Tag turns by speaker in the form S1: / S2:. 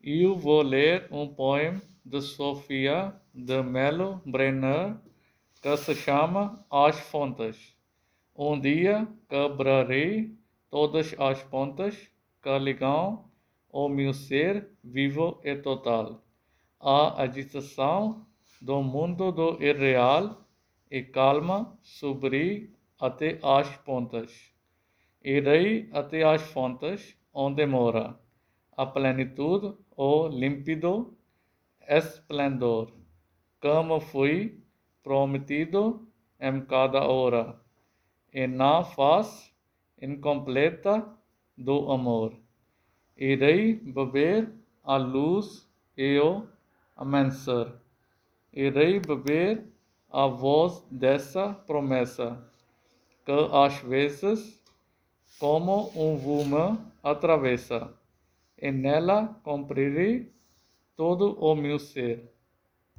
S1: Eu vou ler um poema de Sofia de Melo Brenner que se chama As Fontes. Um dia quebrarei todas as pontas que ligam o meu ser vivo e total. A agitação do mundo do irreal e calma subir até as pontas. Irei até as fontes onde mora a plenitude, o límpido esplendor, como foi prometido em cada hora, e na face incompleta do amor. Irei beber a luz e o amanhecer. Irei beber a voz dessa promessa, que às vezes, como um vume, atravessa, e nela cumprirei todo o meu ser.